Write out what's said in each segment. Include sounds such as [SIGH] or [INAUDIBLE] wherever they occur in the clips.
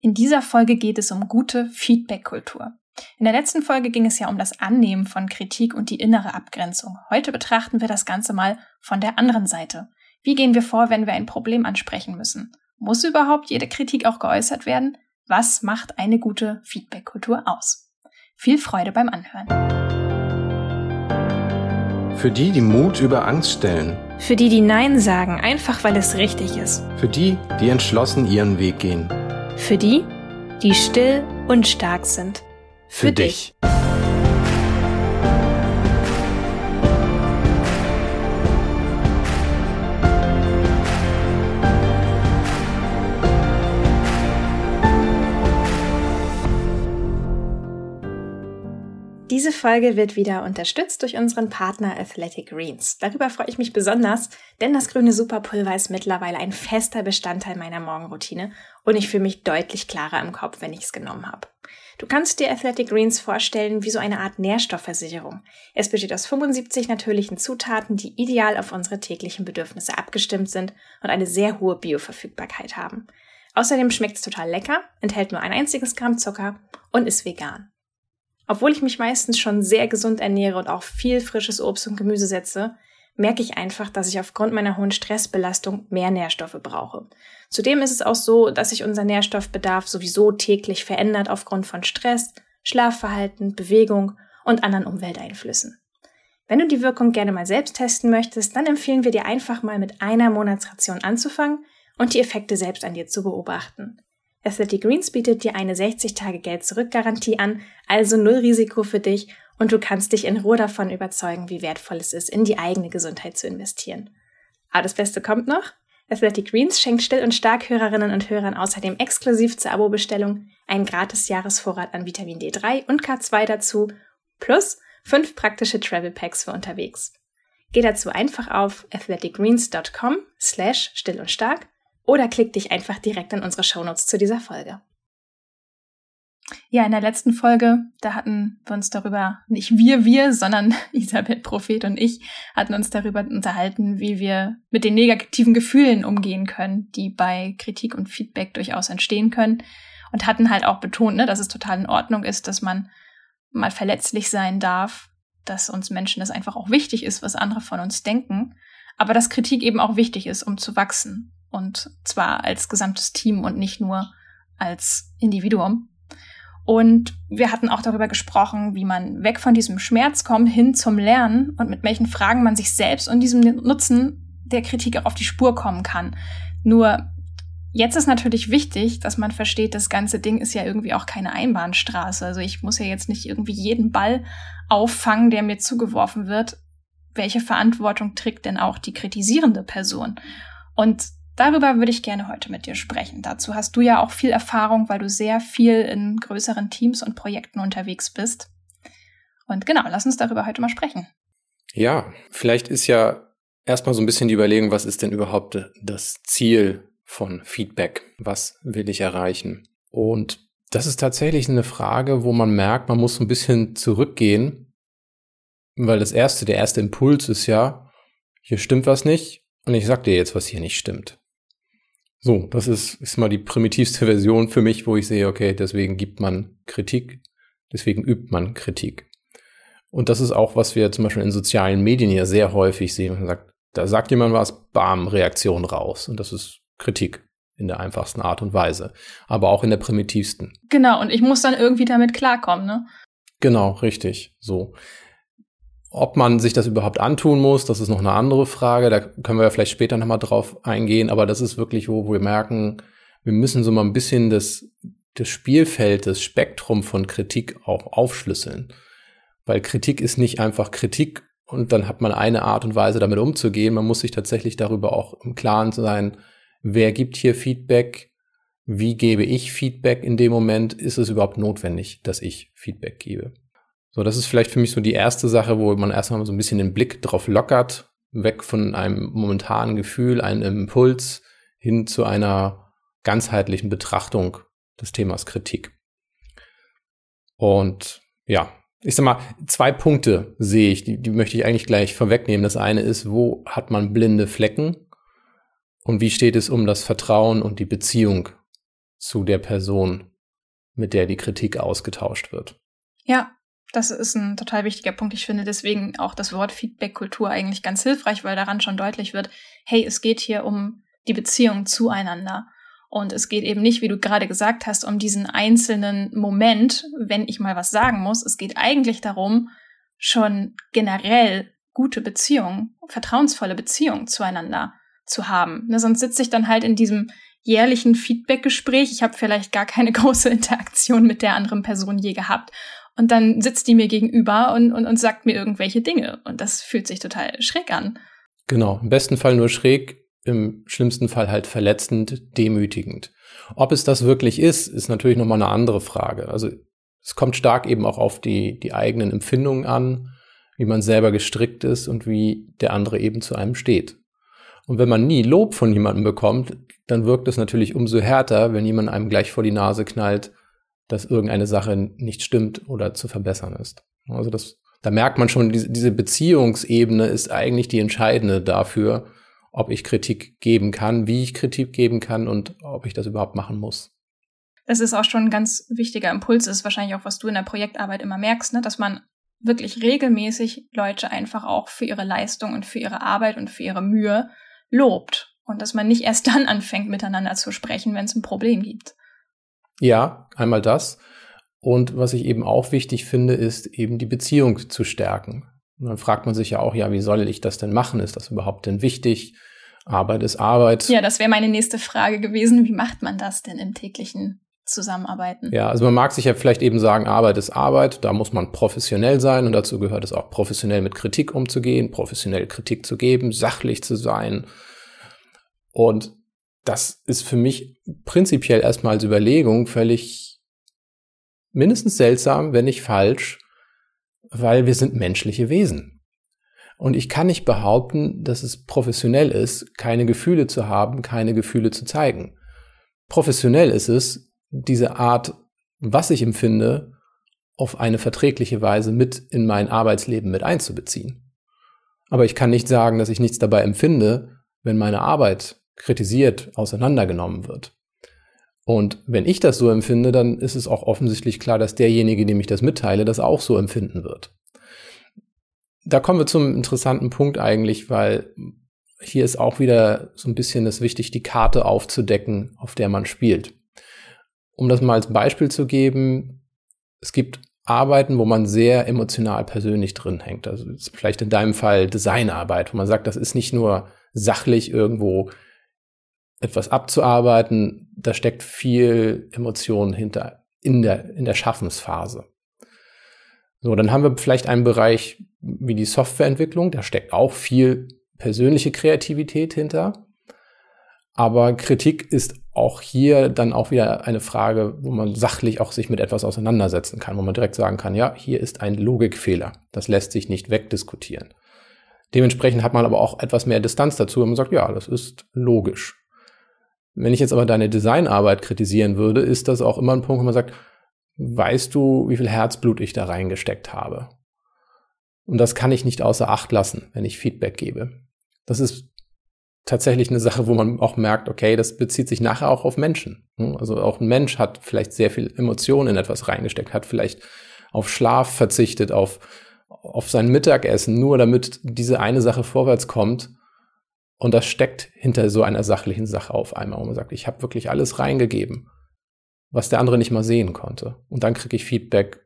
In dieser Folge geht es um gute Feedback-Kultur. In der letzten Folge ging es ja um das Annehmen von Kritik und die innere Abgrenzung. Heute betrachten wir das Ganze mal von der anderen Seite. Wie gehen wir vor, wenn wir ein Problem ansprechen müssen? Muss überhaupt jede Kritik auch geäußert werden? Was macht eine gute Feedback-Kultur aus? Viel Freude beim Anhören. Für die, die Mut über Angst stellen. Für die, die Nein sagen, einfach weil es richtig ist. Für die, die entschlossen ihren Weg gehen. Für die, die still und stark sind. Für, Für dich. dich. Diese Folge wird wieder unterstützt durch unseren Partner Athletic Greens. Darüber freue ich mich besonders, denn das grüne Superpulver ist mittlerweile ein fester Bestandteil meiner Morgenroutine und ich fühle mich deutlich klarer im Kopf, wenn ich es genommen habe. Du kannst dir Athletic Greens vorstellen wie so eine Art Nährstoffversicherung. Es besteht aus 75 natürlichen Zutaten, die ideal auf unsere täglichen Bedürfnisse abgestimmt sind und eine sehr hohe Bioverfügbarkeit haben. Außerdem schmeckt es total lecker, enthält nur ein einziges Gramm Zucker und ist vegan. Obwohl ich mich meistens schon sehr gesund ernähre und auch viel frisches Obst und Gemüse setze, merke ich einfach, dass ich aufgrund meiner hohen Stressbelastung mehr Nährstoffe brauche. Zudem ist es auch so, dass sich unser Nährstoffbedarf sowieso täglich verändert aufgrund von Stress, Schlafverhalten, Bewegung und anderen Umwelteinflüssen. Wenn du die Wirkung gerne mal selbst testen möchtest, dann empfehlen wir dir einfach mal mit einer Monatsration anzufangen und die Effekte selbst an dir zu beobachten. Athletic Greens bietet dir eine 60-Tage-Geld-Zurück-Garantie an, also null Risiko für dich und du kannst dich in Ruhe davon überzeugen, wie wertvoll es ist, in die eigene Gesundheit zu investieren. Aber das Beste kommt noch. Athletic Greens schenkt Still- und Stark-Hörerinnen und Hörern außerdem exklusiv zur Abo-Bestellung einen gratis Jahresvorrat an Vitamin D3 und K2 dazu, plus fünf praktische Travel Packs für unterwegs. Geh dazu einfach auf athleticgreens.com slash still und stark oder klick dich einfach direkt in unsere Shownotes zu dieser Folge. Ja, in der letzten Folge, da hatten wir uns darüber, nicht wir, wir, sondern [LAUGHS] Isabel Prophet und ich hatten uns darüber unterhalten, wie wir mit den negativen Gefühlen umgehen können, die bei Kritik und Feedback durchaus entstehen können. Und hatten halt auch betont, ne, dass es total in Ordnung ist, dass man mal verletzlich sein darf, dass uns Menschen das einfach auch wichtig ist, was andere von uns denken. Aber dass Kritik eben auch wichtig ist, um zu wachsen und zwar als gesamtes Team und nicht nur als Individuum. Und wir hatten auch darüber gesprochen, wie man weg von diesem Schmerz kommt hin zum Lernen und mit welchen Fragen man sich selbst und diesem Nutzen der Kritik auch auf die Spur kommen kann. Nur jetzt ist natürlich wichtig, dass man versteht, das ganze Ding ist ja irgendwie auch keine Einbahnstraße. Also ich muss ja jetzt nicht irgendwie jeden Ball auffangen, der mir zugeworfen wird. Welche Verantwortung trägt denn auch die kritisierende Person? Und Darüber würde ich gerne heute mit dir sprechen. Dazu hast du ja auch viel Erfahrung, weil du sehr viel in größeren Teams und Projekten unterwegs bist. Und genau, lass uns darüber heute mal sprechen. Ja, vielleicht ist ja erstmal so ein bisschen die Überlegung, was ist denn überhaupt das Ziel von Feedback? Was will ich erreichen? Und das ist tatsächlich eine Frage, wo man merkt, man muss so ein bisschen zurückgehen, weil das erste, der erste Impuls ist ja, hier stimmt was nicht und ich sag dir jetzt, was hier nicht stimmt. So, das ist, ist mal die primitivste [LAUGHS] Version für mich, wo ich sehe, okay, deswegen gibt man Kritik, deswegen übt man Kritik. Und das ist auch, was wir zum Beispiel in sozialen Medien ja sehr häufig sehen. Man sagt, da sagt jemand was, bam, Reaktion raus. Und das ist Kritik in der einfachsten Art und Weise. Aber auch in der primitivsten. Genau, und ich muss dann irgendwie damit klarkommen, ne? Genau, richtig. So. Ob man sich das überhaupt antun muss, das ist noch eine andere Frage. Da können wir ja vielleicht später nochmal drauf eingehen. Aber das ist wirklich, wo, wir merken, wir müssen so mal ein bisschen das, das Spielfeld, das Spektrum von Kritik auch aufschlüsseln. Weil Kritik ist nicht einfach Kritik und dann hat man eine Art und Weise, damit umzugehen. Man muss sich tatsächlich darüber auch im Klaren sein, wer gibt hier Feedback, wie gebe ich Feedback in dem Moment, ist es überhaupt notwendig, dass ich Feedback gebe. So, das ist vielleicht für mich so die erste Sache, wo man erstmal so ein bisschen den Blick drauf lockert, weg von einem momentanen Gefühl, einem Impuls hin zu einer ganzheitlichen Betrachtung des Themas Kritik. Und ja, ich sag mal, zwei Punkte sehe ich, die, die möchte ich eigentlich gleich vorwegnehmen. Das eine ist, wo hat man blinde Flecken? Und wie steht es um das Vertrauen und die Beziehung zu der Person, mit der die Kritik ausgetauscht wird. Ja, das ist ein total wichtiger Punkt. Ich finde deswegen auch das Wort Feedback-Kultur eigentlich ganz hilfreich, weil daran schon deutlich wird, hey, es geht hier um die Beziehung zueinander. Und es geht eben nicht, wie du gerade gesagt hast, um diesen einzelnen Moment, wenn ich mal was sagen muss. Es geht eigentlich darum, schon generell gute Beziehungen, vertrauensvolle Beziehungen zueinander zu haben. Ne, sonst sitze ich dann halt in diesem jährlichen Feedback-Gespräch. Ich habe vielleicht gar keine [LAUGHS] große Interaktion mit der anderen Person je gehabt. Und dann sitzt die mir gegenüber und, und, und sagt mir irgendwelche Dinge. Und das fühlt sich total schräg an. Genau, im besten Fall nur schräg, im schlimmsten Fall halt verletzend, demütigend. Ob es das wirklich ist, ist natürlich nochmal eine andere Frage. Also es kommt stark eben auch auf die, die eigenen Empfindungen an, wie man selber gestrickt ist und wie der andere eben zu einem steht. Und wenn man nie Lob von jemandem bekommt, dann wirkt es natürlich umso härter, wenn jemand einem gleich vor die Nase knallt, dass irgendeine Sache nicht stimmt oder zu verbessern ist. Also das, da merkt man schon, diese, Beziehungsebene ist eigentlich die entscheidende dafür, ob ich Kritik geben kann, wie ich Kritik geben kann und ob ich das überhaupt machen muss. Das ist auch schon ein ganz wichtiger Impuls, das ist wahrscheinlich auch, was du in der Projektarbeit immer merkst, ne? dass man wirklich regelmäßig Leute einfach auch für ihre Leistung und für ihre Arbeit und für ihre Mühe lobt und dass man nicht erst [LAUGHS] dann anfängt, miteinander zu sprechen, wenn es ein Problem gibt. Ja, einmal das. Und was ich eben auch wichtig finde, ist eben die Beziehung zu stärken. Und dann fragt man sich ja auch, ja, wie soll ich das denn machen? Ist das überhaupt denn wichtig? Arbeit ist Arbeit. Ja, das wäre meine nächste Frage gewesen. Wie macht man das denn im täglichen Zusammenarbeiten? Ja, also man mag sich ja vielleicht eben sagen, Arbeit ist Arbeit. Da muss man professionell sein und dazu gehört es auch professionell mit Kritik umzugehen, professionell Kritik zu geben, sachlich zu sein, und das ist für mich prinzipiell erstmal als Überlegung völlig mindestens seltsam, wenn nicht falsch, weil wir sind menschliche Wesen. Und ich kann nicht behaupten, dass es professionell ist, keine Gefühle zu haben, keine Gefühle zu zeigen. Professionell ist es, diese Art, was ich empfinde, auf eine verträgliche Weise mit in mein Arbeitsleben mit einzubeziehen. Aber ich kann nicht sagen, dass ich nichts dabei empfinde, wenn meine Arbeit kritisiert, auseinandergenommen wird. Und wenn ich das so empfinde, dann ist es auch offensichtlich klar, dass derjenige, dem ich das mitteile, das auch so empfinden wird. Da kommen wir zum interessanten Punkt eigentlich, weil hier ist auch wieder so ein bisschen es wichtig, die Karte aufzudecken, auf der man spielt. Um das mal als Beispiel zu geben, es gibt Arbeiten, wo man sehr emotional persönlich drin hängt. Also vielleicht in deinem Fall Designarbeit, wo man sagt, das ist nicht nur sachlich irgendwo etwas abzuarbeiten, da steckt viel Emotion hinter in der, in der Schaffensphase. So, dann haben wir vielleicht einen Bereich wie die Softwareentwicklung, da steckt auch viel persönliche Kreativität hinter. Aber Kritik ist auch hier dann auch wieder eine Frage, wo man sachlich auch sich mit etwas auseinandersetzen kann, wo man direkt sagen kann, ja, hier ist ein Logikfehler. Das lässt sich nicht wegdiskutieren. Dementsprechend hat man aber auch etwas mehr Distanz dazu, wenn man sagt, ja, das ist logisch. Wenn ich jetzt aber deine Designarbeit kritisieren würde, ist das auch immer ein Punkt, wo man sagt, weißt du, wie viel Herzblut ich da reingesteckt habe? Und das kann ich nicht außer Acht lassen, wenn ich Feedback gebe. Das ist tatsächlich eine Sache, wo man auch merkt, okay, das bezieht sich nachher auch auf Menschen. Also auch ein Mensch hat vielleicht sehr viel Emotionen in etwas reingesteckt, hat vielleicht auf Schlaf verzichtet, auf, auf sein Mittagessen, nur damit diese eine Sache vorwärts kommt. Und das steckt hinter so einer sachlichen Sache auf einmal, wo man sagt, ich habe wirklich alles reingegeben, was der andere nicht mal sehen konnte. Und dann kriege ich Feedback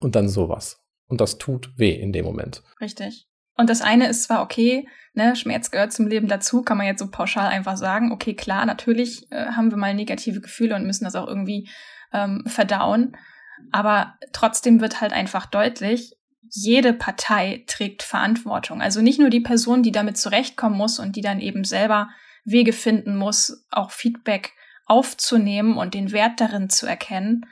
und dann sowas. Und das tut weh in dem Moment. Richtig. Und das eine ist zwar okay, ne, Schmerz gehört zum Leben dazu, kann man jetzt so pauschal einfach sagen, okay, klar, natürlich äh, haben wir mal negative Gefühle und müssen das auch irgendwie ähm, verdauen. Aber trotzdem wird halt einfach deutlich, jede Partei trägt Verantwortung. Also nicht nur die Person, die damit zurechtkommen muss und die dann eben selber Wege finden muss, auch Feedback aufzunehmen und den Wert darin zu erkennen,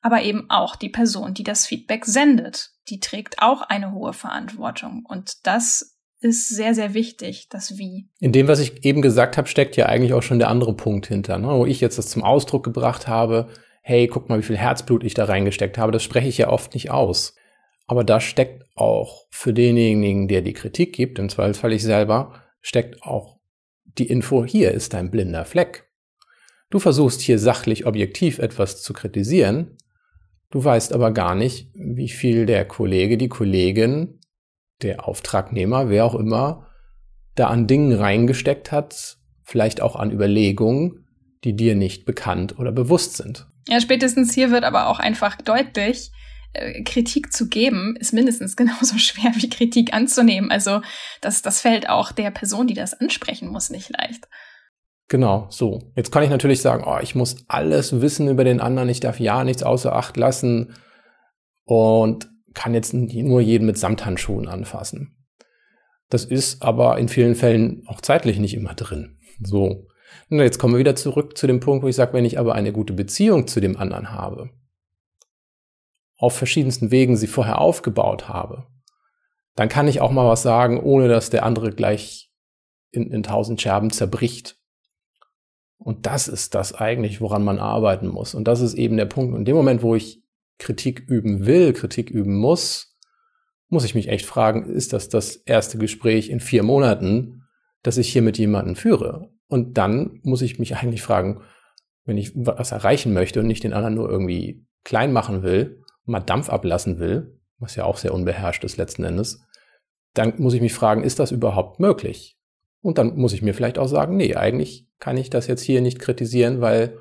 aber eben auch die Person, die das Feedback sendet. Die trägt auch eine hohe Verantwortung. Und das ist sehr, sehr wichtig, das Wie. In dem, was ich eben gesagt habe, steckt ja eigentlich auch schon der andere Punkt hinter, ne? wo ich jetzt das zum Ausdruck gebracht habe, hey, guck mal, wie viel Herzblut ich da reingesteckt habe. Das spreche ich ja oft nicht aus. Aber da steckt auch für denjenigen, der die Kritik gibt, im Zweifelsfall ich selber, steckt auch die Info, hier ist dein blinder Fleck. Du versuchst hier sachlich objektiv etwas zu kritisieren, du weißt aber gar nicht, wie viel der Kollege, die Kollegin, der Auftragnehmer, wer auch immer, da an Dingen reingesteckt hat, vielleicht auch an Überlegungen, die dir nicht bekannt oder bewusst sind. Ja, spätestens hier wird aber auch einfach deutlich, Kritik zu geben, ist mindestens [LAUGHS] genauso schwer wie Kritik anzunehmen. Also das, das fällt auch der Person, die das ansprechen muss, nicht leicht. Genau, so. Jetzt kann ich natürlich sagen, oh, ich muss alles wissen über den anderen, ich darf ja nichts außer Acht lassen und kann jetzt nur jeden mit Samthandschuhen anfassen. Das ist aber in vielen Fällen auch zeitlich nicht immer drin. So. Und jetzt kommen wir wieder zurück zu dem Punkt, wo ich sage, wenn ich aber eine gute Beziehung zu dem anderen habe, auf verschiedensten Wegen sie vorher aufgebaut habe, dann kann ich auch mal was sagen, ohne dass der andere gleich in, in tausend Scherben zerbricht. Und das ist das eigentlich, woran man arbeiten muss. Und das ist eben der Punkt. Und in dem Moment, wo ich Kritik üben will, Kritik üben muss, muss ich mich echt fragen, ist das das erste Gespräch in vier Monaten, das ich hier mit jemandem führe? Und dann muss ich mich eigentlich fragen, wenn ich was erreichen möchte und nicht den anderen nur irgendwie klein machen will, mal Dampf ablassen will, was ja auch sehr unbeherrscht ist letzten Endes, dann muss ich mich fragen, ist das überhaupt möglich? Und dann muss ich mir vielleicht auch sagen, nee, eigentlich kann ich das jetzt hier nicht kritisieren, weil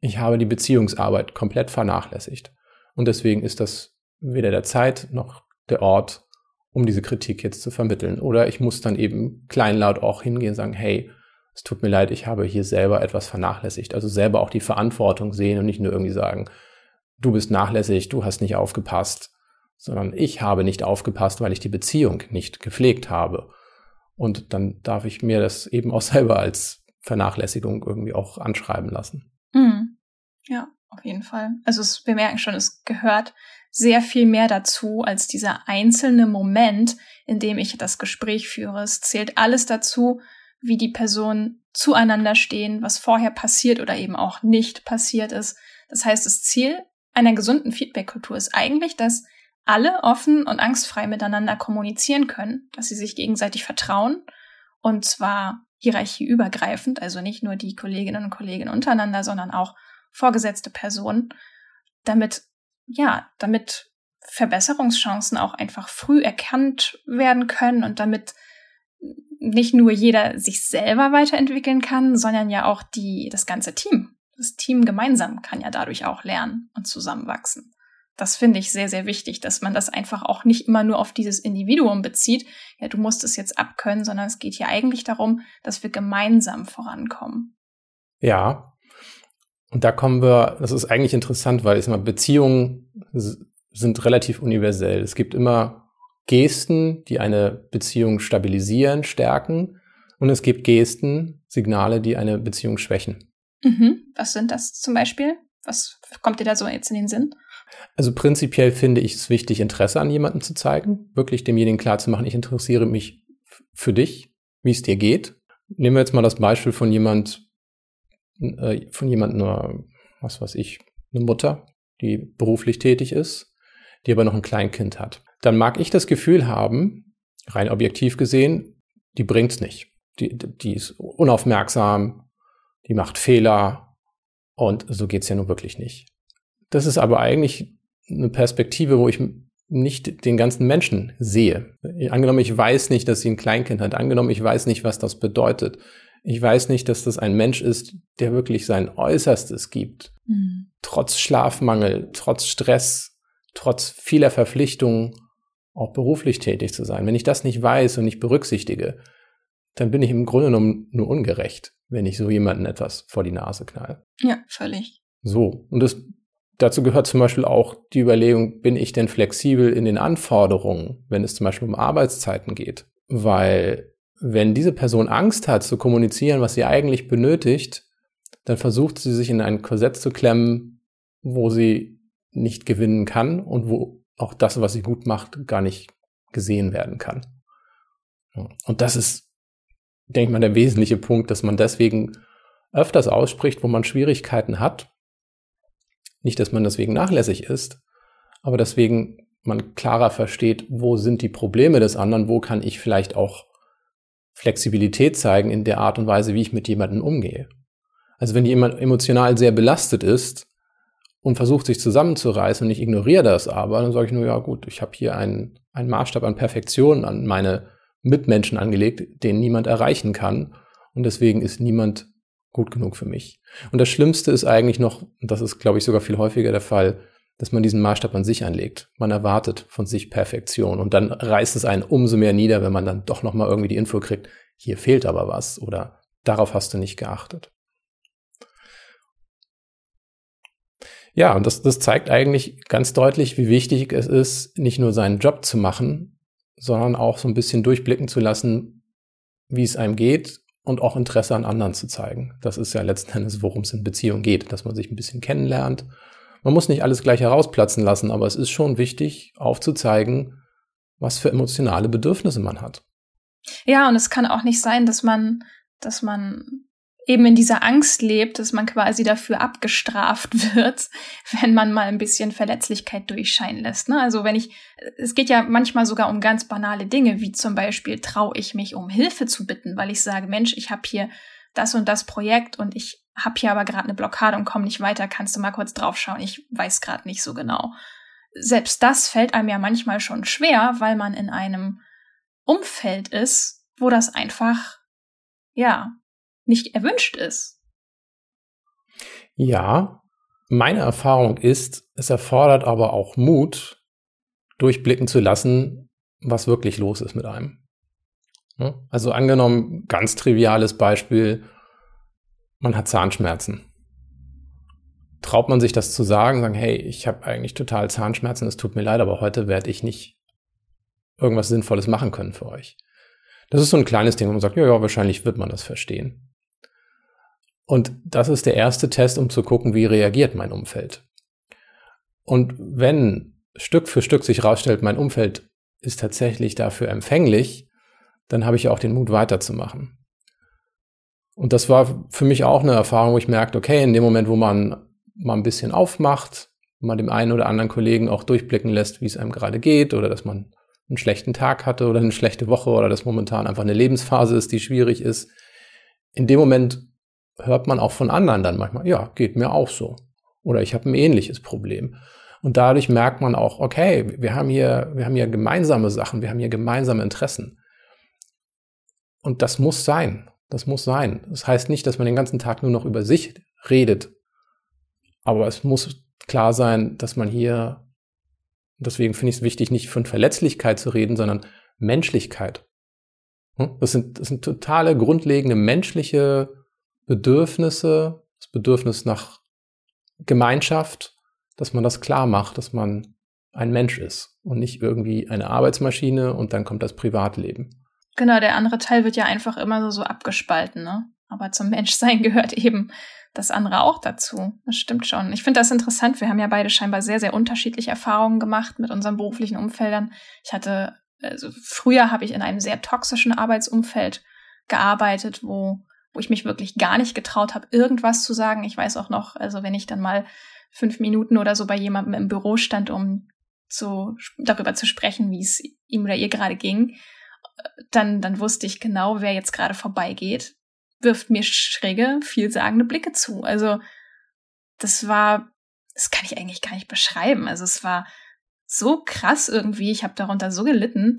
ich habe die Beziehungsarbeit komplett vernachlässigt. Und deswegen ist das weder der Zeit noch der Ort, um diese Kritik jetzt zu vermitteln. Oder ich muss dann eben kleinlaut auch hingehen und sagen, hey, es tut mir leid, ich habe hier selber etwas vernachlässigt. Also selber auch die Verantwortung sehen und nicht nur irgendwie sagen, du bist nachlässig, du hast nicht aufgepasst, sondern ich habe nicht aufgepasst, weil ich die Beziehung nicht gepflegt habe. Und dann darf ich mir das eben auch [LAUGHS] selber als Vernachlässigung irgendwie auch anschreiben lassen. Mhm. Ja, auf jeden Fall. Also es, wir merken schon, es gehört sehr viel mehr dazu als dieser einzelne Moment, in dem ich das Gespräch führe. Es zählt alles dazu, wie die Personen zueinander stehen, was vorher passiert oder eben auch nicht passiert ist. Das heißt, das Ziel einer gesunden Feedback-Kultur ist eigentlich, dass alle offen und angstfrei miteinander kommunizieren können, dass sie sich gegenseitig vertrauen und zwar hierarchieübergreifend, also nicht nur die Kolleginnen und Kollegen untereinander, sondern auch vorgesetzte Personen, damit, ja, damit Verbesserungschancen auch einfach früh erkannt werden können und damit nicht nur jeder sich selber weiterentwickeln kann, sondern ja auch die, das ganze Team. Das Team gemeinsam kann ja dadurch auch lernen und zusammenwachsen. Das finde ich sehr, sehr wichtig, dass man das einfach auch nicht immer nur auf dieses Individuum bezieht. Ja, du musst es jetzt abkönnen, sondern es geht hier eigentlich darum, dass wir gemeinsam vorankommen. Ja. Und da kommen wir, das ist eigentlich interessant, weil ich sag mal, Beziehungen sind relativ universell. Es gibt immer Gesten, die eine Beziehung stabilisieren, stärken. Und es gibt Gesten, Signale, die eine Beziehung schwächen. Mhm. Was sind das zum Beispiel? Was kommt dir da so jetzt in den Sinn? Also prinzipiell finde ich es wichtig, Interesse an jemandem zu zeigen, wirklich demjenigen klarzumachen, ich interessiere mich für dich, wie es dir geht. Nehmen wir jetzt mal das Beispiel von jemand, äh, von jemand nur, was weiß ich, eine Mutter, die beruflich tätig ist, die aber noch ein Kleinkind hat dann mag ich das Gefühl haben, rein objektiv gesehen, die bringt's nicht. Die, die ist unaufmerksam, die macht Fehler und so geht's ja nun wirklich nicht. Das ist aber eigentlich eine Perspektive, wo ich nicht den ganzen Menschen sehe. Angenommen, ich weiß nicht, dass sie ein Kleinkind hat. Angenommen, ich weiß nicht, was das bedeutet. Ich weiß nicht, dass das ein Mensch ist, der wirklich sein Äußerstes gibt. Mhm. Trotz Schlafmangel, trotz Stress, trotz vieler Verpflichtungen auch beruflich tätig zu sein. Wenn ich das nicht weiß und nicht berücksichtige, dann bin ich im Grunde genommen nur ungerecht, wenn ich so jemanden etwas vor die Nase knall. Ja, völlig. So. Und das, dazu gehört zum Beispiel auch die Überlegung, bin ich denn flexibel in den Anforderungen, wenn es zum Beispiel um Arbeitszeiten geht? Weil wenn diese Person Angst hat zu kommunizieren, was sie eigentlich benötigt, dann versucht sie sich in ein Korsett zu klemmen, wo sie nicht gewinnen kann und wo auch das, was sie gut macht, gar nicht gesehen werden kann. Und das ist, denke mal, der wesentliche Punkt, dass man deswegen öfters ausspricht, wo man Schwierigkeiten hat. Nicht, dass man deswegen nachlässig ist, aber deswegen man klarer versteht, wo sind die Probleme des anderen, wo kann ich vielleicht auch Flexibilität zeigen in der Art und Weise, wie ich mit jemandem umgehe. Also wenn jemand emotional sehr belastet ist und versucht sich zusammenzureißen und ich ignoriere das aber, dann sage ich nur, ja gut, ich habe hier einen, einen Maßstab an Perfektion an meine Mitmenschen angelegt, den niemand erreichen kann. Und deswegen ist niemand gut genug für mich. Und das Schlimmste ist eigentlich noch, und das ist, glaube ich, sogar viel häufiger der Fall, dass man diesen Maßstab an sich anlegt. Man erwartet von sich Perfektion und dann reißt es einen umso mehr nieder, wenn man dann doch noch mal irgendwie die Info kriegt, hier fehlt aber was oder darauf hast du nicht geachtet. Ja, und das, das zeigt eigentlich ganz deutlich, wie wichtig es ist, nicht nur seinen Job zu machen, sondern auch so ein bisschen durchblicken zu lassen, wie es einem geht und auch Interesse an anderen zu zeigen. Das ist ja letzten Endes, worum es in Beziehung geht, dass man sich ein bisschen kennenlernt. Man muss nicht alles gleich herausplatzen lassen, aber es ist schon wichtig, aufzuzeigen, was für emotionale Bedürfnisse man hat. Ja, und es kann auch nicht sein, dass man, dass man eben in dieser Angst lebt, dass man quasi dafür abgestraft [LAUGHS] wird, wenn man mal ein bisschen Verletzlichkeit durchscheinen lässt. Ne? Also wenn ich, es geht ja manchmal sogar um ganz banale Dinge, wie zum Beispiel traue ich mich um Hilfe zu bitten, weil ich sage, Mensch, ich habe hier das und das Projekt und ich habe hier aber gerade eine Blockade und komme nicht weiter, kannst du mal kurz draufschauen, ich weiß gerade nicht so genau. Selbst das fällt einem ja manchmal schon schwer, weil man in einem Umfeld ist, wo das einfach, ja, nicht erwünscht ist. Ja, meine Erfahrung ist, es erfordert aber auch Mut, durchblicken zu lassen, was wirklich los ist mit einem. Also angenommen, ganz triviales Beispiel, man hat Zahnschmerzen. Traut man sich das zu sagen, sagen, hey, ich habe eigentlich total Zahnschmerzen, es tut mir leid, aber heute werde ich nicht irgendwas Sinnvolles machen können für euch. Das ist so ein kleines Ding, wo man sagt, ja, ja, wahrscheinlich wird man das verstehen. Und das ist der erste Test, um zu gucken, wie reagiert mein Umfeld. Und wenn Stück für Stück sich herausstellt, mein Umfeld ist tatsächlich dafür empfänglich, dann habe ich auch den Mut weiterzumachen. Und das war für mich auch eine Erfahrung, wo ich merkte, okay, in dem Moment, wo man mal ein bisschen aufmacht, man dem einen oder anderen Kollegen auch durchblicken lässt, wie es einem gerade geht oder dass man einen schlechten Tag hatte oder eine schlechte Woche oder dass momentan einfach eine Lebensphase ist, die schwierig ist. In dem Moment hört man auch von anderen dann manchmal, ja, geht mir auch so. Oder ich habe ein ähnliches Problem. Und dadurch merkt man auch, okay, wir haben hier, wir haben hier gemeinsame Sachen, wir haben hier gemeinsame Interessen. Und das muss sein. Das muss sein. Das heißt nicht, dass man den ganzen Tag nur noch über sich redet. Aber es muss klar sein, dass man hier, deswegen finde ich es wichtig, nicht von Verletzlichkeit zu reden, sondern Menschlichkeit. Hm? Das sind, das sind totale grundlegende menschliche Bedürfnisse, das Bedürfnis nach Gemeinschaft, dass man das klar macht, dass man ein Mensch ist und nicht irgendwie eine Arbeitsmaschine und dann kommt das Privatleben. Genau, der andere Teil wird ja einfach immer so, so abgespalten, ne? Aber zum Menschsein [LAUGHS] gehört eben das andere auch dazu. Das stimmt schon. Ich finde das interessant. Wir haben ja beide scheinbar sehr, sehr unterschiedliche Erfahrungen gemacht mit unseren beruflichen Umfeldern. Ich hatte, also früher habe ich in einem sehr toxischen Arbeitsumfeld gearbeitet, wo wo ich mich wirklich gar nicht getraut habe, irgendwas zu sagen. Ich weiß auch noch, also wenn ich dann mal fünf Minuten oder so bei jemandem im Büro stand, um zu, darüber zu sprechen, wie es ihm oder ihr gerade ging, dann, dann wusste ich genau, wer jetzt gerade vorbeigeht, wirft mir schräge, vielsagende Blicke zu. Also das war, das kann ich eigentlich gar nicht beschreiben. Also es war so krass irgendwie, ich habe darunter so gelitten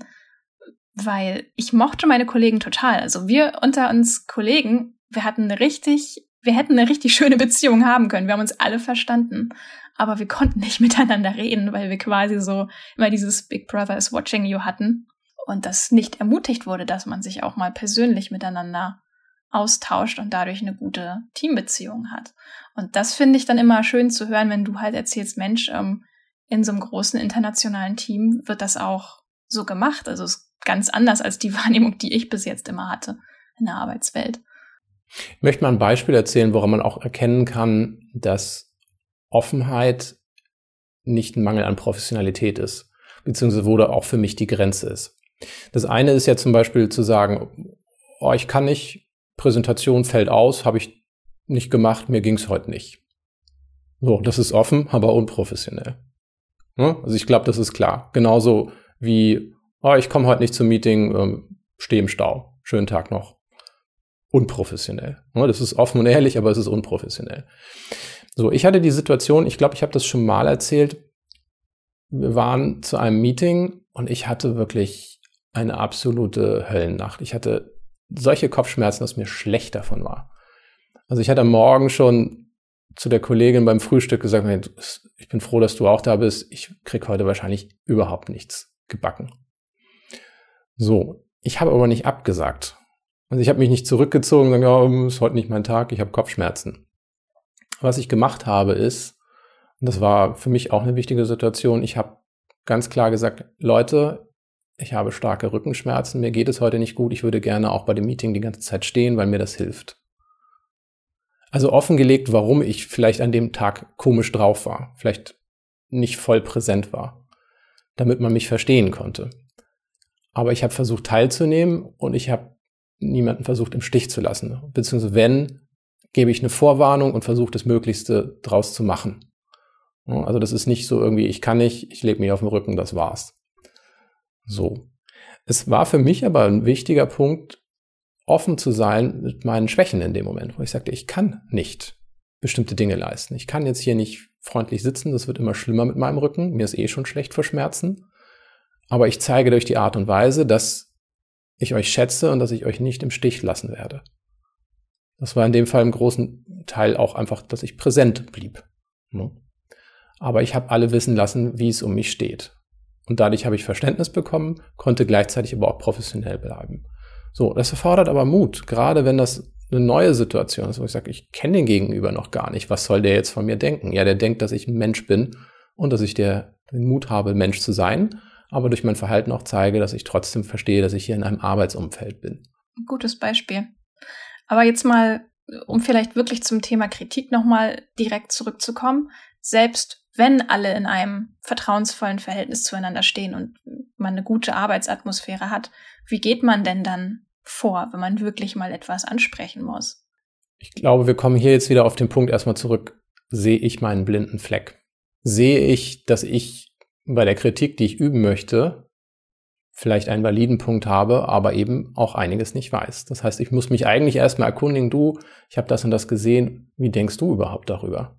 weil ich mochte meine Kollegen total. Also wir unter uns Kollegen, wir hatten eine richtig, wir hätten eine richtig schöne Beziehung haben können. Wir haben uns alle verstanden. Aber wir konnten nicht [LAUGHS] miteinander reden, weil wir quasi so immer dieses Big Brother is watching you hatten. Und das nicht ermutigt wurde, dass man sich auch mal persönlich miteinander austauscht und dadurch eine gute Teambeziehung hat. Und das finde ich dann immer schön zu hören, wenn du halt erzählst, Mensch, ähm, in so einem großen internationalen Team wird das auch so gemacht. Also es ganz anders als die [LAUGHS] Wahrnehmung, die ich bis jetzt immer hatte in der Arbeitswelt. Ich möchte mal ein Beispiel erzählen, woran man auch erkennen kann, dass Offenheit nicht ein Mangel an Professionalität ist, beziehungsweise wo da auch für mich die Grenze ist. Das eine ist ja zum Beispiel zu sagen, oh, ich kann nicht, Präsentation fällt aus, habe ich nicht gemacht, mir ging es heute nicht. So, das ist offen, aber unprofessionell. Also ich glaube, das ist klar. Genauso wie oh, ich komme heute nicht zum Meeting, ähm, stehe im Stau. Schönen Tag noch. unprofessionell. Das ist offen und ehrlich, aber es ist unprofessionell. So, ich hatte die Situation, ich glaube, ich habe das schon mal erzählt. Wir waren zu einem Meeting und ich hatte wirklich eine absolute Höllennacht. Ich hatte solche Kopfschmerzen, dass mir schlecht davon war. Also ich hatte am Morgen schon zu der Kollegin beim Frühstück gesagt, ich bin froh, dass du auch da bist. Ich krieg heute wahrscheinlich überhaupt nichts gebacken. So, ich habe aber nicht abgesagt. Also ich habe mich nicht zurückgezogen und gesagt, ja, ist heute nicht mein Tag, ich habe Kopfschmerzen. Was ich gemacht habe ist, und das war für mich auch eine wichtige Situation, ich habe ganz klar gesagt, Leute, ich habe starke Rückenschmerzen, mir geht es heute nicht gut, ich würde gerne auch bei dem Meeting die ganze Zeit stehen, weil mir das hilft. Also offengelegt, warum ich vielleicht an dem Tag komisch drauf war, vielleicht nicht voll präsent war, damit man mich verstehen konnte. Aber ich habe versucht teilzunehmen und ich habe niemanden versucht im Stich zu lassen. Beziehungsweise wenn, gebe ich eine Vorwarnung und versuche das Möglichste draus zu machen. Also das ist nicht so irgendwie, ich kann nicht, ich lege mich auf den Rücken, das war's. So. Es war für mich aber ein wichtiger Punkt, offen zu sein mit meinen Schwächen in dem Moment, wo ich sagte, ich kann nicht bestimmte Dinge leisten. Ich kann jetzt hier nicht freundlich sitzen, das wird immer schlimmer mit meinem Rücken. Mir ist eh schon schlecht vor Schmerzen. Aber ich zeige durch die Art und Weise, dass ich euch schätze und dass ich euch nicht im Stich lassen werde. Das war in dem Fall im großen Teil auch einfach, dass ich präsent blieb. Ne? Aber ich habe alle wissen lassen, wie es um mich steht. Und dadurch habe ich Verständnis bekommen, konnte gleichzeitig aber auch professionell bleiben. So, das erfordert aber Mut, gerade wenn das eine neue Situation ist, wo ich sage, ich kenne den Gegenüber noch gar nicht. Was soll der jetzt von mir denken? Ja, der denkt, dass ich ein Mensch bin und dass ich der, den Mut habe, Mensch zu sein, aber durch mein Verhalten auch zeige, dass ich trotzdem verstehe, dass ich hier in einem Arbeitsumfeld bin. Gutes Beispiel. Aber jetzt mal, um vielleicht wirklich zum Thema Kritik nochmal direkt zurückzukommen, selbst wenn alle in einem vertrauensvollen Verhältnis zueinander stehen und man eine gute Arbeitsatmosphäre hat, wie geht man denn dann vor, wenn man wirklich mal etwas ansprechen muss? Ich glaube, wir kommen hier jetzt wieder auf den Punkt erstmal zurück. Sehe ich meinen blinden Fleck? Sehe ich, dass ich bei der Kritik, die ich üben möchte, vielleicht einen validen Punkt habe, aber eben auch einiges nicht weiß. Das heißt, ich muss mich eigentlich erstmal erkundigen, du, ich habe das und das gesehen, wie denkst du überhaupt darüber?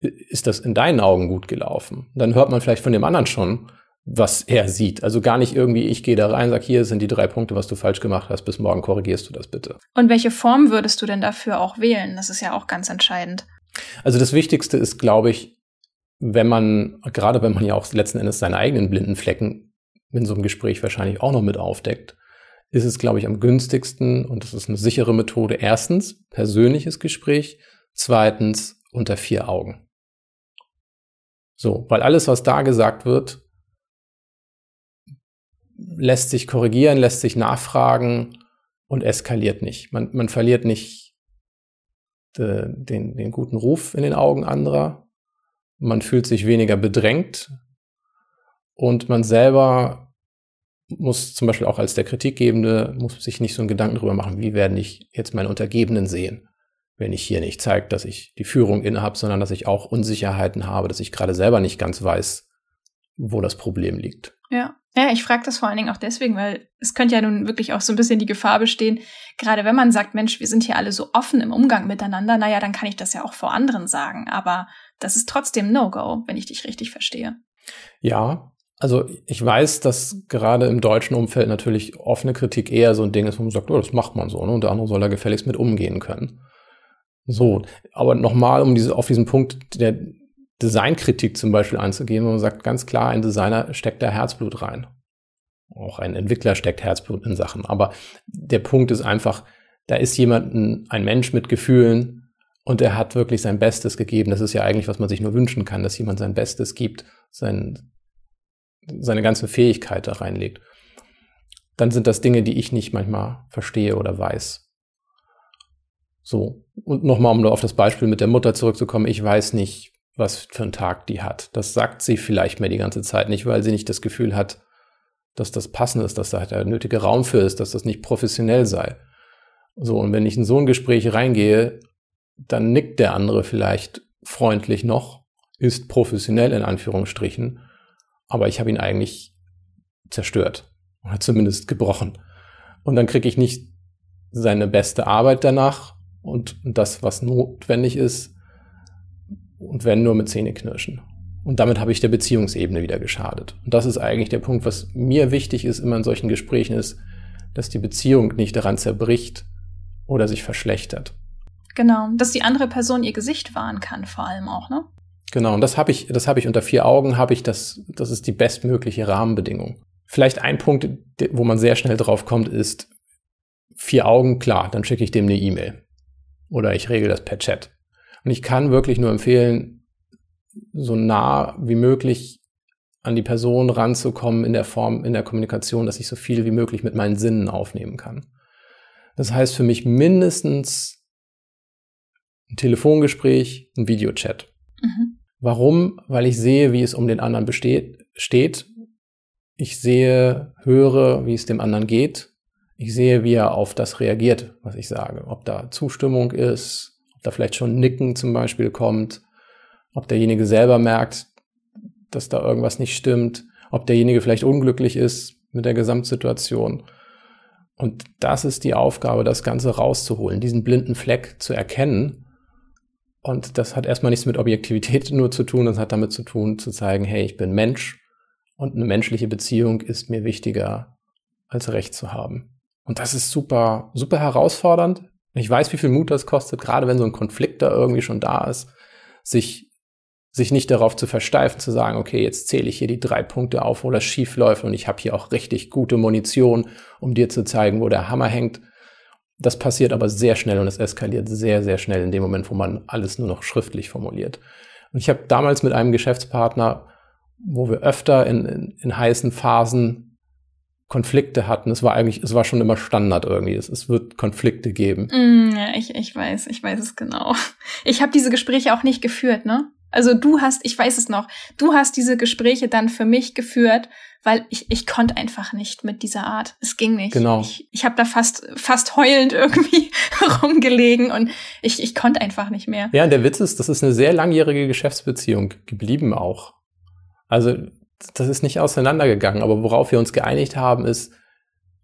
Ist das in deinen Augen gut gelaufen? Dann hört man vielleicht von dem anderen schon, was er sieht. Also gar nicht irgendwie, ich gehe da rein, sag, hier sind die drei Punkte, was du falsch gemacht hast, bis morgen korrigierst du das bitte. Und welche Form würdest du denn dafür auch wählen? Das ist ja auch ganz entscheidend. Also das Wichtigste ist, glaube ich, wenn man, gerade wenn man ja auch letzten Endes seine eigenen blinden Flecken in so einem Gespräch wahrscheinlich auch noch mit aufdeckt, ist es, glaube ich, am günstigsten und das ist eine sichere Methode. Erstens, persönliches Gespräch. Zweitens, unter vier Augen. So, weil alles, was da gesagt wird, lässt sich korrigieren, lässt sich nachfragen und eskaliert nicht. Man, man verliert nicht de, den, den guten Ruf in den Augen anderer. Man fühlt sich weniger bedrängt und man selber muss zum Beispiel auch als der Kritikgebende, muss sich nicht so einen Gedanken darüber machen, wie werden ich jetzt meine Untergebenen sehen, wenn ich hier nicht zeige, dass ich die Führung innehabe, sondern dass ich auch Unsicherheiten habe, dass ich gerade selber nicht ganz weiß, wo das Problem liegt. Ja. Ja, ich frage das vor allen Dingen auch deswegen, weil es könnte ja nun wirklich auch so ein bisschen die Gefahr bestehen, gerade wenn man sagt, Mensch, wir sind hier alle so offen im Umgang miteinander, naja, dann kann ich das ja auch vor anderen sagen. Aber das ist trotzdem No-Go, wenn ich dich richtig verstehe. Ja, also ich weiß, dass gerade im deutschen Umfeld natürlich offene Kritik eher so ein Ding ist, wo man sagt, oh, das macht man so, ne? Und der andere soll da gefälligst mit umgehen können. So, aber nochmal, um diese, auf diesen Punkt der Designkritik zum Beispiel anzugehen, wo man sagt, ganz klar, ein Designer steckt da Herzblut rein. Auch ein Entwickler steckt Herzblut in Sachen. Aber der Punkt ist einfach, da ist jemand, ein Mensch mit Gefühlen und er hat wirklich sein Bestes gegeben. Das ist ja eigentlich, was man sich nur wünschen kann, dass jemand sein Bestes gibt, sein, seine ganze Fähigkeit da reinlegt. Dann sind das Dinge, die ich nicht manchmal verstehe oder weiß. So. Und nochmal, um auf das Beispiel mit der Mutter zurückzukommen. Ich weiß nicht, was für einen Tag die hat. Das sagt sie vielleicht mir die ganze Zeit nicht, weil sie nicht das Gefühl hat, dass das passend ist, dass da der nötige Raum für ist, dass das nicht professionell sei. So, und wenn ich in so ein Gespräch reingehe, dann nickt der andere vielleicht freundlich noch, ist professionell in Anführungsstrichen, aber ich habe ihn eigentlich zerstört oder [LAUGHS] zumindest gebrochen. Und dann kriege ich nicht seine beste Arbeit danach und das, was notwendig ist, und wenn nur mit Zähneknirschen. Und damit habe ich der Beziehungsebene wieder geschadet. Und das ist eigentlich der Punkt, was mir wichtig ist, immer in solchen Gesprächen ist, dass die Beziehung nicht daran zerbricht oder sich verschlechtert. Genau, dass die andere Person ihr Gesicht wahren kann, vor allem auch, ne? Genau, und das habe ich, das habe ich unter vier Augen, habe ich das, das ist die bestmögliche Rahmenbedingung. Vielleicht ein Punkt, wo man sehr schnell drauf kommt, ist vier Augen, klar, dann schicke ich dem eine E-Mail. Oder ich regel das per Chat. Und ich kann wirklich nur empfehlen, so nah wie möglich an die Person ranzukommen in der Form, in der Kommunikation, dass ich so viel wie möglich mit meinen Sinnen aufnehmen kann. Das heißt für mich mindestens ein Telefongespräch, ein Videochat. Mhm. Warum? Weil ich sehe, wie es um den anderen besteht, steht. Ich sehe, höre, wie es dem anderen geht. Ich sehe, wie er auf das reagiert, was ich sage. Ob da Zustimmung ist, ob da vielleicht schon Nicken zum Beispiel kommt, ob derjenige selber merkt, dass da irgendwas nicht stimmt, ob derjenige vielleicht unglücklich ist mit der Gesamtsituation. Und das ist die Aufgabe, das Ganze rauszuholen, diesen blinden Fleck zu erkennen. Und das hat erstmal nichts mit Objektivität nur zu tun, das hat damit zu tun, zu zeigen, hey, ich bin Mensch und eine menschliche Beziehung ist mir wichtiger als Recht zu haben. Und das ist super, super herausfordernd. Ich weiß, wie viel Mut das kostet, gerade wenn so ein Konflikt da irgendwie schon da ist, sich sich nicht darauf zu versteifen, zu sagen, okay, jetzt zähle ich hier die drei Punkte auf, wo das schief läuft und ich habe hier auch richtig gute Munition, um dir zu zeigen, wo der Hammer hängt. Das passiert aber sehr schnell und es eskaliert sehr, sehr schnell in dem Moment, wo man alles nur noch schriftlich formuliert. Und ich habe damals mit einem Geschäftspartner, wo wir öfter in, in, in heißen Phasen Konflikte hatten. Es war eigentlich, es war schon immer Standard irgendwie. Es, es wird Konflikte geben. Mm, ja, ich, ich weiß, ich weiß es genau. Ich habe diese Gespräche auch nicht geführt, ne? Also du hast, ich weiß es noch, du hast diese Gespräche dann für mich geführt, weil ich, ich konnte einfach nicht mit dieser Art. Es ging nicht. Genau. Ich, ich habe da fast, fast heulend irgendwie [LAUGHS] rumgelegen und ich, ich konnte einfach nicht mehr. Ja, der Witz ist, das ist eine sehr langjährige Geschäftsbeziehung geblieben auch. Also das ist nicht auseinandergegangen, aber worauf wir uns geeinigt haben ist,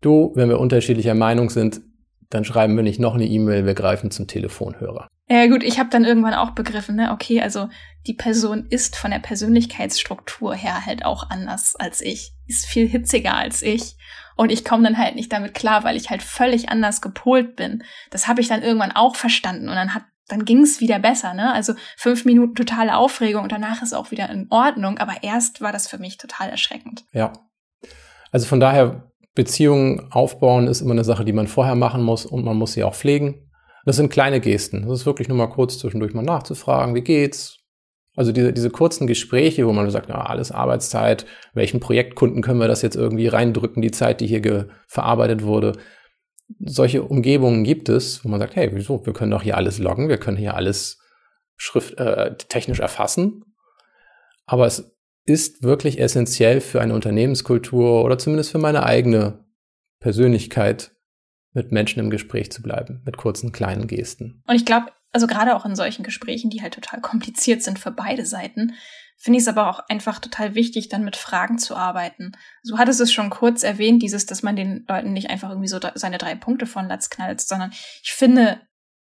du, wenn wir unterschiedlicher Meinung sind, dann schreiben wir nicht noch eine E-Mail, wir greifen zum Telefonhörer. Ja gut, ich habe dann irgendwann auch begriffen, ne, okay, also die Person ist von der Persönlichkeitsstruktur her halt auch anders als ich, ist viel hitziger als ich und ich komme dann halt nicht damit klar, weil ich halt völlig anders gepolt bin. Das habe ich dann irgendwann auch verstanden und dann hat dann ging es wieder besser, ne? Also fünf Minuten totale Aufregung und danach ist auch wieder in Ordnung, aber erst war das für mich total erschreckend. Ja. Also von daher, Beziehungen aufbauen ist immer eine Sache, die man vorher machen muss und man muss sie auch pflegen. Das sind kleine Gesten. Das ist wirklich nur mal kurz zwischendurch mal nachzufragen, wie geht's? Also diese, diese kurzen Gespräche, wo man sagt, ja, alles Arbeitszeit, welchen Projektkunden können wir das jetzt irgendwie reindrücken, die Zeit, die hier verarbeitet wurde. Solche Umgebungen gibt es, wo man sagt, hey, wieso? Wir können doch hier alles loggen, wir können hier alles schrift, äh, technisch erfassen. Aber es ist wirklich essentiell für eine Unternehmenskultur oder zumindest für meine eigene Persönlichkeit, mit Menschen im Gespräch zu bleiben, mit kurzen kleinen Gesten. Und ich glaube, also gerade auch in solchen Gesprächen, die halt total kompliziert sind für beide Seiten, finde ich es aber auch einfach total wichtig, dann mit Fragen zu arbeiten. Du hattest es schon kurz erwähnt, dieses, dass man den Leuten nicht einfach irgendwie so seine drei Punkte von Latz knallt, sondern ich finde,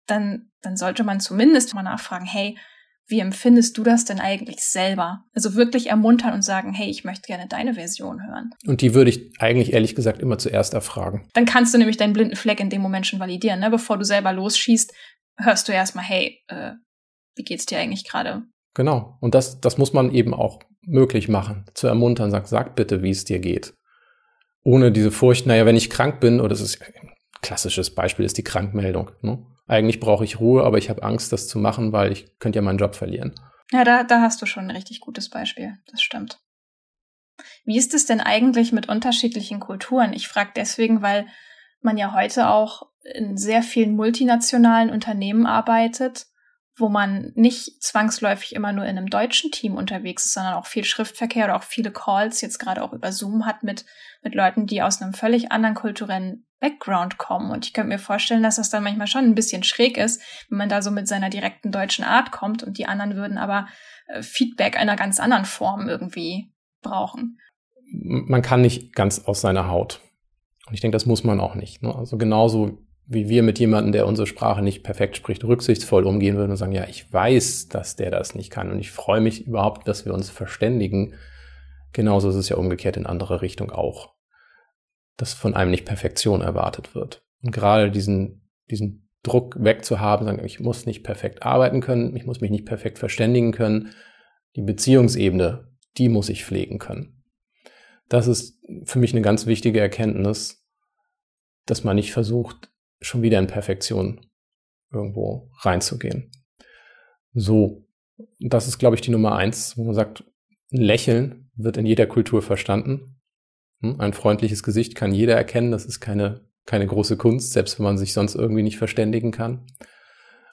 dann, dann sollte man zumindest mal nachfragen, hey, wie empfindest du das denn eigentlich selber? Also wirklich ermuntern und sagen, hey, ich möchte gerne deine Version hören. Und die würde ich eigentlich ehrlich gesagt immer zuerst erfragen. Dann kannst du nämlich deinen blinden Fleck in dem Moment schon validieren, ne? Bevor du selber losschießt, hörst du erstmal, hey, äh, wie geht's dir eigentlich gerade? Genau. Und das, das muss man eben auch möglich machen, zu ermuntern, sag, sag bitte, wie es dir geht. Ohne diese Furcht, naja, wenn ich krank bin, oder das ist ein klassisches Beispiel, ist die Krankmeldung. Ne? Eigentlich brauche ich Ruhe, aber ich habe Angst, das zu machen, weil ich könnte ja meinen Job verlieren. Ja, da, da hast du schon ein richtig gutes Beispiel. Das stimmt. Wie ist es denn eigentlich mit unterschiedlichen Kulturen? Ich frage deswegen, weil man ja heute auch in sehr vielen multinationalen Unternehmen arbeitet wo man nicht zwangsläufig immer nur in einem deutschen Team unterwegs ist, sondern auch viel Schriftverkehr oder auch viele Calls jetzt gerade auch über Zoom hat mit, mit Leuten, die aus einem völlig anderen kulturellen Background kommen. Und ich könnte mir vorstellen, dass das dann manchmal schon ein bisschen schräg ist, wenn man da so mit seiner direkten deutschen Art kommt und die anderen würden aber äh, Feedback einer ganz anderen Form irgendwie brauchen. Man kann nicht ganz aus seiner Haut. Und ich denke, das muss man auch nicht. Ne? Also genauso wie wir mit jemandem, der unsere Sprache nicht perfekt spricht, rücksichtsvoll umgehen würden und sagen, ja, ich weiß, dass der das nicht kann und ich freue mich überhaupt, dass wir uns verständigen. Genauso ist es ja umgekehrt in andere Richtung auch, dass von einem nicht Perfektion erwartet wird. Und gerade diesen, diesen Druck wegzuhaben, sagen, ich muss nicht perfekt arbeiten können, ich muss mich nicht perfekt verständigen können, die Beziehungsebene, die muss ich pflegen können. Das ist für mich eine ganz wichtige Erkenntnis, dass man nicht versucht, schon wieder in Perfektion irgendwo reinzugehen. So, das ist, glaube ich, die Nummer eins, wo man sagt, ein Lächeln wird in jeder Kultur verstanden. Hm, ein freundliches Gesicht kann jeder erkennen. Das ist keine, keine große Kunst, selbst wenn man sich sonst irgendwie nicht verständigen kann.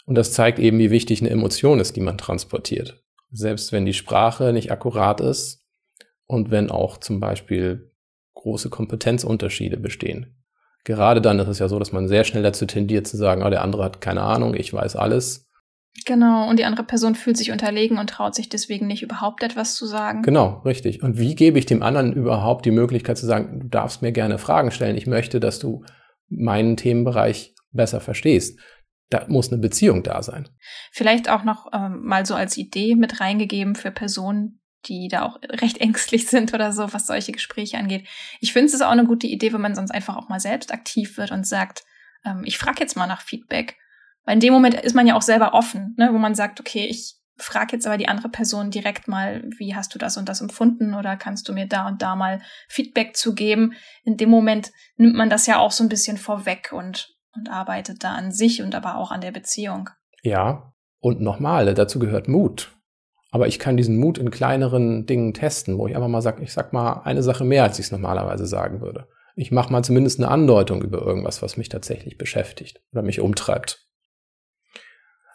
Und das zeigt eben, wie wichtig eine Emotion ist, die man transportiert. Selbst wenn die Sprache nicht akkurat ist und wenn auch zum Beispiel große Kompetenzunterschiede bestehen. Gerade dann ist es ja so, dass man sehr schnell dazu tendiert zu sagen, oh, der andere hat keine Ahnung, ich weiß alles. Genau, und die andere Person fühlt sich unterlegen und traut sich deswegen nicht überhaupt etwas zu sagen. Genau, richtig. Und wie gebe ich dem anderen überhaupt die Möglichkeit zu sagen, du darfst mir gerne Fragen stellen, ich möchte, dass du meinen Themenbereich besser verstehst. Da muss eine Beziehung da sein. Vielleicht auch noch ähm, mal so als Idee mit reingegeben für Personen, die da auch recht ängstlich [LAUGHS] sind oder so, was solche Gespräche angeht. Ich finde es ist auch eine gute Idee, wenn man sonst einfach auch mal selbst aktiv wird und sagt, ähm, ich frage jetzt mal nach Feedback. Weil in dem Moment ist man ja auch selber offen, ne, wo man sagt, okay, ich frage jetzt aber die andere Person direkt mal, wie hast du das und das empfunden oder kannst du mir da und da mal Feedback zu geben. In dem Moment nimmt man das ja auch so ein bisschen vorweg und, und arbeitet da an sich und aber auch an der Beziehung. Ja, und nochmal, dazu gehört Mut. Aber ich kann diesen Mut in kleineren Dingen testen, wo ich einfach mal sage, ich sag mal eine Sache mehr, als ich es normalerweise sagen würde. Ich mache mal zumindest eine Andeutung über irgendwas, was mich tatsächlich beschäftigt oder mich umtreibt.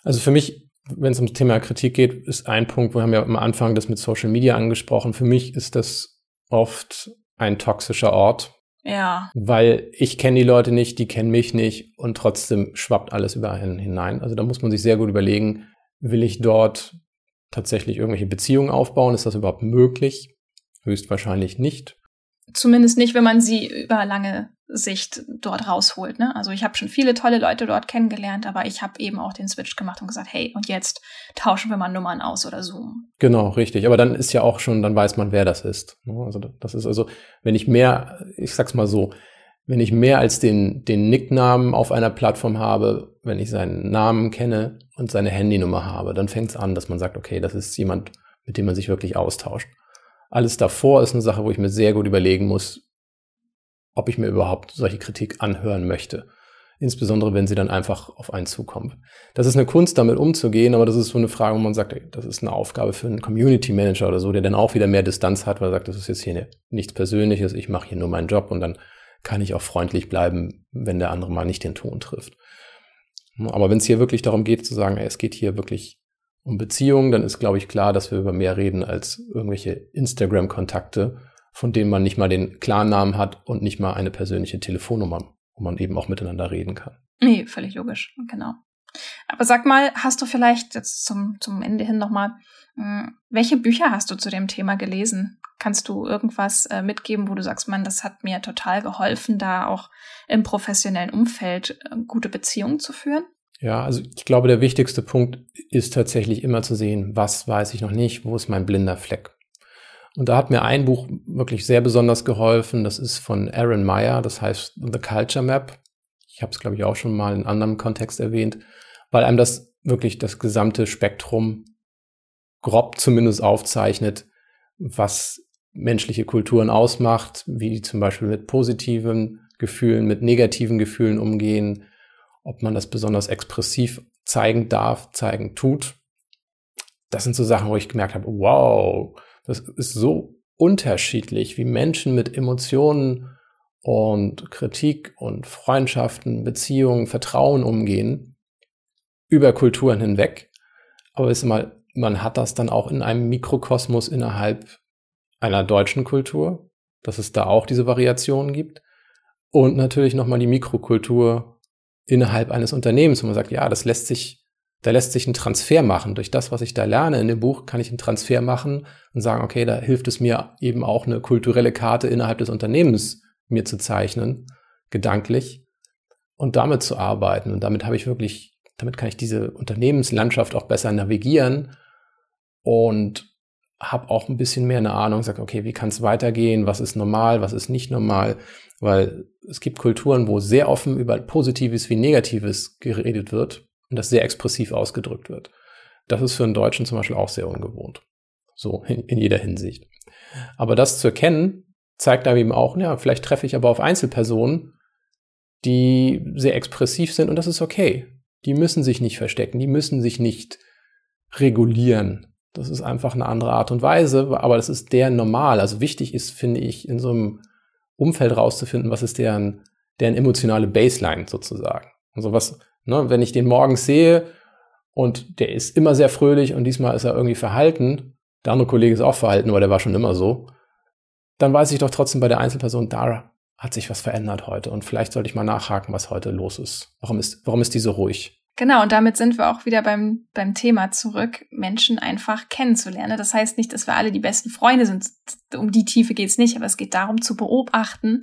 Also für mich, wenn es ums Thema Kritik geht, ist ein Punkt, wir haben ja am Anfang das mit Social Media angesprochen. Für mich ist das oft ein toxischer Ort. Ja. Weil ich kenne die Leute nicht, die kennen mich nicht und trotzdem schwappt alles überall hinein. Also da muss man sich sehr gut überlegen, will ich dort tatsächlich irgendwelche Beziehungen aufbauen? Ist das überhaupt möglich? Höchstwahrscheinlich nicht. Zumindest nicht, wenn man sie über lange Sicht dort rausholt. Ne? Also ich habe schon viele tolle Leute dort kennengelernt, aber ich habe eben auch den Switch gemacht und gesagt, hey, und jetzt tauschen wir mal Nummern aus oder Zoom. Genau, richtig. Aber dann ist ja auch schon, dann weiß man, wer das ist. Ne? Also das ist also, wenn ich mehr, ich sag's mal so, wenn ich mehr als den, den Nicknamen auf einer Plattform habe, wenn ich seinen Namen kenne und seine Handynummer habe, dann fängt es an, dass man sagt, okay, das ist jemand, mit dem man sich wirklich austauscht. Alles davor ist eine Sache, wo ich mir sehr gut überlegen muss, ob ich mir überhaupt solche Kritik anhören möchte. Insbesondere, wenn sie dann einfach auf einen zukommt. Das ist eine Kunst, damit umzugehen, aber das ist so eine Frage, wo man sagt, ey, das ist eine Aufgabe für einen Community Manager oder so, der dann auch wieder mehr Distanz hat, weil er sagt, das ist jetzt hier nichts Persönliches, ich mache hier nur meinen Job und dann kann ich auch freundlich bleiben, wenn der andere mal nicht den Ton trifft. Aber wenn es hier wirklich darum geht zu sagen, es geht hier wirklich um Beziehungen, dann ist, glaube ich, klar, dass wir über mehr reden als irgendwelche Instagram-Kontakte, von denen man nicht mal den Klarnamen hat und nicht mal eine persönliche Telefonnummer, wo man eben auch miteinander reden kann. Nee, völlig logisch, genau. Aber sag mal, hast du vielleicht jetzt zum, zum Ende hin nochmal, hm, welche Bücher hast du zu dem Thema gelesen? Kannst du irgendwas äh, mitgeben, wo du sagst, man, das hat mir total geholfen, da auch im professionellen Umfeld äh, gute Beziehungen zu führen? Ja, also ich glaube, der wichtigste Punkt ist tatsächlich immer zu sehen, was weiß ich noch nicht, wo ist mein blinder Fleck. Und da hat mir ein Buch wirklich sehr besonders geholfen. Das ist von Aaron Meyer, das heißt The Culture Map. Ich habe es, glaube ich, auch schon mal in anderem Kontext erwähnt, weil einem das wirklich das gesamte Spektrum grob zumindest aufzeichnet, was menschliche Kulturen ausmacht, wie die zum Beispiel mit positiven Gefühlen, mit negativen Gefühlen umgehen, ob man das besonders expressiv zeigen darf, zeigen tut. Das sind so Sachen, wo ich gemerkt habe, wow, das ist so unterschiedlich, wie Menschen mit Emotionen und Kritik und Freundschaften, Beziehungen, Vertrauen umgehen, über Kulturen hinweg. Aber ist mal, man hat das dann auch in einem Mikrokosmos innerhalb einer deutschen Kultur, dass es da auch diese Variationen gibt. Und natürlich nochmal die Mikrokultur innerhalb eines Unternehmens, wo man sagt, ja, das lässt sich, da lässt sich ein Transfer machen. Durch das, was ich da lerne in dem Buch, kann ich einen Transfer machen und sagen, okay, da hilft es mir eben auch eine kulturelle Karte innerhalb des Unternehmens mir zu zeichnen, gedanklich. und damit zu arbeiten. Und damit habe ich wirklich, damit kann ich diese Unternehmenslandschaft auch besser navigieren und habe auch ein bisschen mehr eine Ahnung, sage, okay, wie kann es weitergehen, was ist normal, was ist nicht normal, weil es gibt Kulturen, wo sehr offen über Positives wie Negatives geredet wird und das sehr expressiv ausgedrückt wird. Das ist für einen Deutschen zum Beispiel auch sehr ungewohnt. So in, in jeder Hinsicht. Aber das zu erkennen, zeigt da eben auch, ja, vielleicht treffe ich aber auf Einzelpersonen, die sehr expressiv sind und das ist okay. Die müssen sich nicht verstecken, die müssen sich nicht regulieren. Das ist einfach eine andere Art und Weise, aber das ist deren normal. Also wichtig ist, finde ich, in so einem Umfeld rauszufinden, was ist deren, deren emotionale Baseline sozusagen. Also was, ne, wenn ich den morgens sehe und der ist immer sehr fröhlich und diesmal ist er irgendwie verhalten, der andere Kollege ist auch verhalten, aber der war schon immer so, dann weiß ich doch trotzdem bei der Einzelperson, da hat sich was verändert heute und vielleicht sollte ich mal nachhaken, was heute los ist. Warum ist, warum ist die so ruhig? Genau, und damit sind wir auch wieder beim, beim Thema zurück, Menschen einfach kennenzulernen. Das heißt nicht, dass wir alle die besten Freunde sind. Um die Tiefe geht's nicht, aber es geht darum zu beobachten,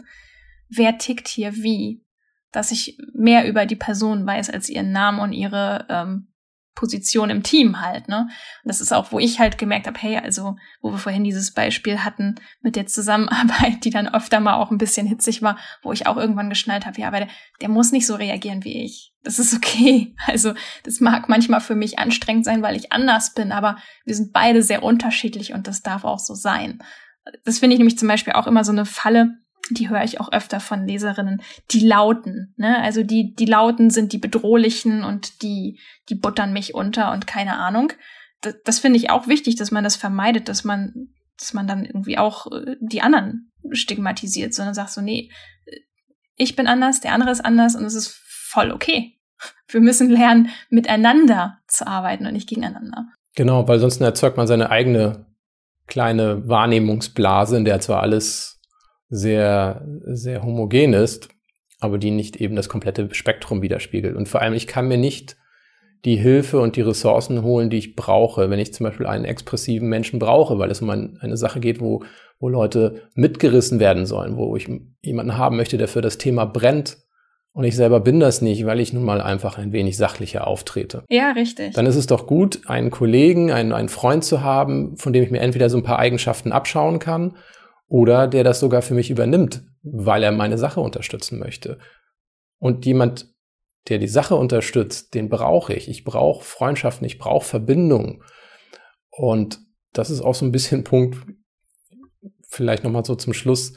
wer tickt hier wie. Dass ich mehr über die Person weiß als ihren Namen und ihre ähm, Position im Team halt, ne? Und das ist auch, wo ich halt gemerkt habe, hey, also, wo wir vorhin dieses Beispiel hatten mit der Zusammenarbeit, [LAUGHS] die dann öfter mal auch ein bisschen hitzig war, wo ich auch irgendwann geschnallt habe, ja, aber der, der muss nicht so reagieren wie ich. Das ist okay. [LAUGHS] Also, das mag manchmal für mich anstrengend sein, weil ich anders bin, aber wir sind beide sehr unterschiedlich und das darf auch so sein. Das finde ich nämlich zum Beispiel auch immer so eine Falle, die höre ich auch öfter von Leserinnen, die Lauten. Ne? Also die, die Lauten sind die bedrohlichen und die, die buttern mich unter und keine Ahnung. Das, das finde ich auch wichtig, dass man das vermeidet, dass man, dass man dann irgendwie auch äh, die anderen stigmatisiert, sondern sagt so, nee, ich bin anders, der andere ist anders und es ist voll okay. [LAUGHS] Wir müssen lernen, miteinander zu arbeiten und nicht gegeneinander. Genau, weil sonst erzeugt man seine eigene kleine Wahrnehmungsblase, in der zwar alles sehr, sehr homogen ist, aber die nicht eben das komplette Spektrum widerspiegelt. Und vor allem, ich kann mir nicht die Hilfe und die Ressourcen holen, die ich brauche, wenn ich zum Beispiel einen expressiven Menschen brauche, weil es um ein, eine Sache geht, wo, wo Leute mitgerissen werden sollen, wo ich jemanden haben möchte, der für das Thema brennt. Und ich selber bin das nicht, weil ich nun mal einfach ein wenig sachlicher auftrete. Ja, richtig. Dann ist es doch gut, einen Kollegen, einen, einen Freund zu haben, von dem ich mir entweder so ein paar Eigenschaften abschauen kann oder der das sogar für mich übernimmt, weil er meine Sache unterstützen möchte. Und jemand, der die Sache unterstützt, den brauche ich. Ich brauche Freundschaften, ich brauche Verbindung. Und das ist auch so ein bisschen [LAUGHS] Punkt, vielleicht nochmal so zum Schluss.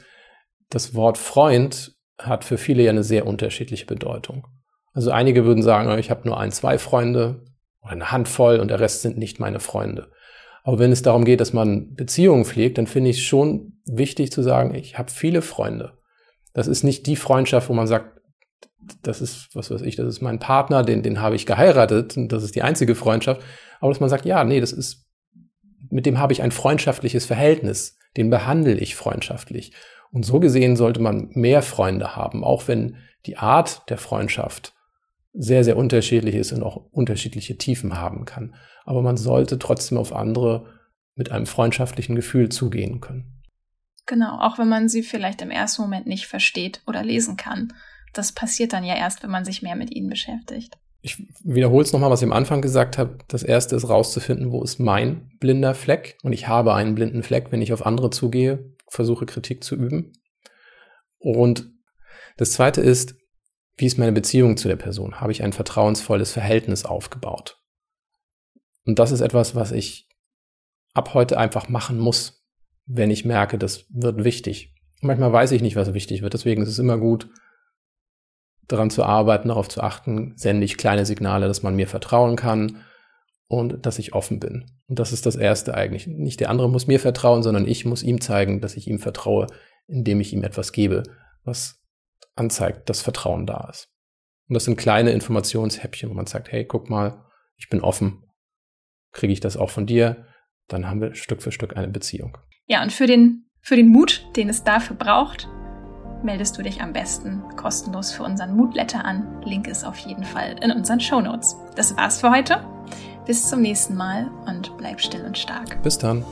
Das Wort Freund hat für viele ja eine sehr unterschiedliche Bedeutung. Also einige würden sagen, ich habe nur ein, zwei Freunde oder eine Handvoll und der Rest sind nicht meine Freunde. Aber wenn es darum geht, dass man Beziehungen pflegt, dann finde ich es schon wichtig zu sagen, ich habe viele Freunde. Das ist nicht die Freundschaft, wo man sagt, das ist, was weiß ich, das ist mein Partner, den, den habe ich geheiratet und das ist die einzige Freundschaft. Aber dass man sagt, ja, nee, das ist, mit dem habe ich ein freundschaftliches Verhältnis, den behandle ich freundschaftlich. Und so gesehen sollte man mehr Freunde haben, auch wenn die Art der Freundschaft sehr, sehr unterschiedlich ist und auch unterschiedliche Tiefen haben kann. Aber man sollte trotzdem auf andere mit einem freundschaftlichen Gefühl zugehen können. Genau, auch wenn man sie vielleicht im ersten Moment nicht versteht oder lesen kann. Das passiert dann ja erst, wenn man sich mehr mit ihnen beschäftigt. Ich wiederhole es nochmal, was ich am Anfang gesagt habe. Das erste ist rauszufinden, wo ist mein blinder Fleck. Und ich habe einen blinden Fleck, wenn ich auf andere zugehe, versuche Kritik zu üben. Und das zweite ist, wie ist meine Beziehung zu der Person? Habe ich ein vertrauensvolles Verhältnis aufgebaut? Und das ist etwas, was ich ab heute einfach machen muss, wenn ich merke, das wird wichtig. manchmal weiß ich nicht, was wichtig wird. Deswegen ist es immer gut, daran zu arbeiten, darauf zu achten, sende ich kleine Signale, dass man mir vertrauen kann und dass ich offen bin. Und das ist das Erste eigentlich. Nicht der andere muss mir vertrauen, sondern ich muss ihm zeigen, dass ich ihm vertraue, indem ich ihm etwas gebe, was anzeigt, dass Vertrauen da ist. Und das sind kleine Informationshäppchen, wo man sagt, hey, guck mal, ich bin offen, kriege ich das auch von dir, dann haben wir Stück für Stück eine Beziehung. Ja, und für den, für den Mut, den es dafür braucht, meldest du dich am besten kostenlos für unseren Mutletter an. Link ist auf jeden Fall in unseren Show Notes. Das war's für heute. Bis zum nächsten Mal und bleib still und stark. Bis dann.